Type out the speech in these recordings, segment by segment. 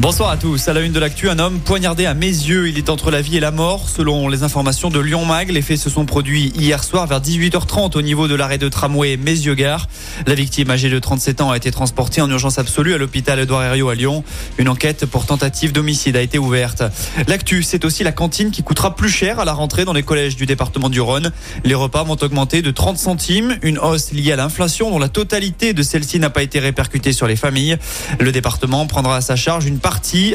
Bonsoir à tous. À la une de l'actu, un homme poignardé à mes yeux. Il est entre la vie et la mort. Selon les informations de Lyon Mag, les faits se sont produits hier soir vers 18h30 au niveau de l'arrêt de tramway Mézieux-Gare. La victime âgée de 37 ans a été transportée en urgence absolue à l'hôpital Edouard Herriot à Lyon. Une enquête pour tentative d'homicide a été ouverte. L'actu, c'est aussi la cantine qui coûtera plus cher à la rentrée dans les collèges du département du Rhône. Les repas vont augmenter de 30 centimes, une hausse liée à l'inflation dont la totalité de celle-ci n'a pas été répercutée sur les familles. Le département prendra à sa charge une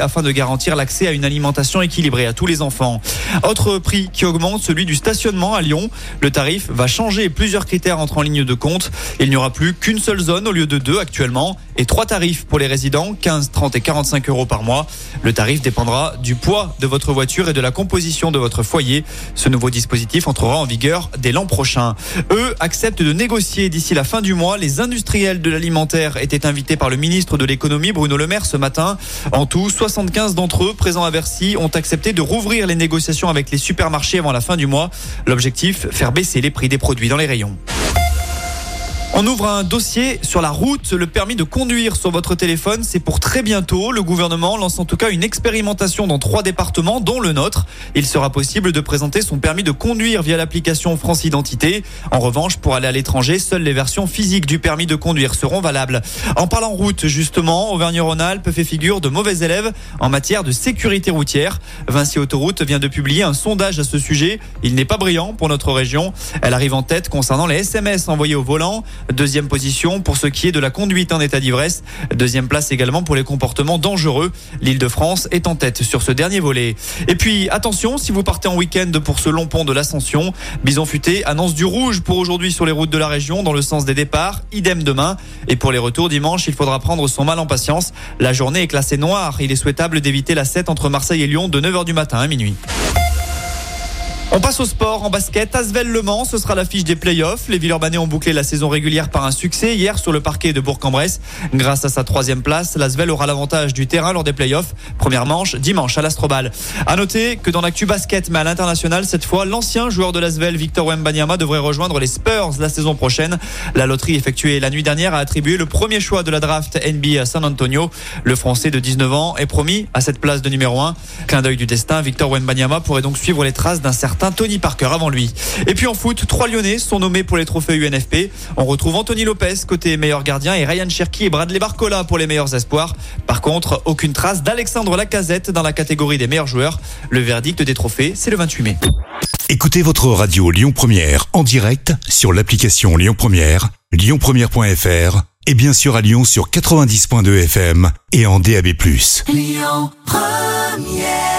afin de garantir l'accès à une alimentation équilibrée à tous les enfants. Autre prix qui augmente, celui du stationnement à Lyon. Le tarif va changer plusieurs critères entrent en ligne de compte. Il n'y aura plus qu'une seule zone au lieu de deux actuellement et trois tarifs pour les résidents, 15, 30 et 45 euros par mois. Le tarif dépendra du poids de votre voiture et de la composition de votre foyer. Ce nouveau dispositif entrera en vigueur dès l'an prochain. Eux acceptent de négocier d'ici la fin du mois. Les industriels de l'alimentaire étaient invités par le ministre de l'économie Bruno Le Maire ce matin. En tout, 75 d'entre eux présents à Bercy ont accepté de rouvrir les négociations avec les supermarchés avant la fin du mois. L'objectif, faire baisser les prix des produits dans les rayons. On ouvre un dossier sur la route. Le permis de conduire sur votre téléphone, c'est pour très bientôt. Le gouvernement lance en tout cas une expérimentation dans trois départements, dont le nôtre. Il sera possible de présenter son permis de conduire via l'application France Identité. En revanche, pour aller à l'étranger, seules les versions physiques du permis de conduire seront valables. En parlant route, justement, Auvergne-Rhône-Alpes fait figure de mauvais élèves en matière de sécurité routière. Vinci Autoroute vient de publier un sondage à ce sujet. Il n'est pas brillant pour notre région. Elle arrive en tête concernant les SMS envoyés au volant. Deuxième position pour ce qui est de la conduite en état d'ivresse. Deuxième place également pour les comportements dangereux. L'île de France est en tête sur ce dernier volet. Et puis, attention, si vous partez en week-end pour ce long pont de l'Ascension, Bison Futé annonce du rouge pour aujourd'hui sur les routes de la région dans le sens des départs. Idem demain. Et pour les retours dimanche, il faudra prendre son mal en patience. La journée est classée noire. Il est souhaitable d'éviter la 7 entre Marseille et Lyon de 9h du matin à minuit. On passe au sport en basket. Asvel Le Mans, ce sera l'affiche des playoffs. Les Villeurbanais ont bouclé la saison régulière par un succès hier sur le parquet de Bourg-en-Bresse. Grâce à sa troisième place, l'Asvel aura l'avantage du terrain lors des playoffs. Première manche dimanche à l'Astrobal. À noter que dans l'actu basket, mais à l'international cette fois, l'ancien joueur de l'Asvel, Victor Wembanyama, devrait rejoindre les Spurs la saison prochaine. La loterie effectuée la nuit dernière a attribué le premier choix de la draft NBA à San Antonio. Le Français de 19 ans est promis à cette place de numéro 1. Clin d'œil du destin, Victor Wembanyama pourrait donc suivre les traces d'un certain Tony Parker avant lui. Et puis en foot, trois Lyonnais sont nommés pour les trophées UNFP. On retrouve Anthony Lopez côté meilleur gardien et Ryan Cherky et Bradley Barcola pour les meilleurs espoirs. Par contre, aucune trace d'Alexandre Lacazette dans la catégorie des meilleurs joueurs. Le verdict des trophées, c'est le 28 mai. Écoutez votre radio Lyon Première en direct sur l'application Lyon Première, lyonpremière.fr et bien sûr à Lyon sur 90.2 FM et en DAB+. Lyon Première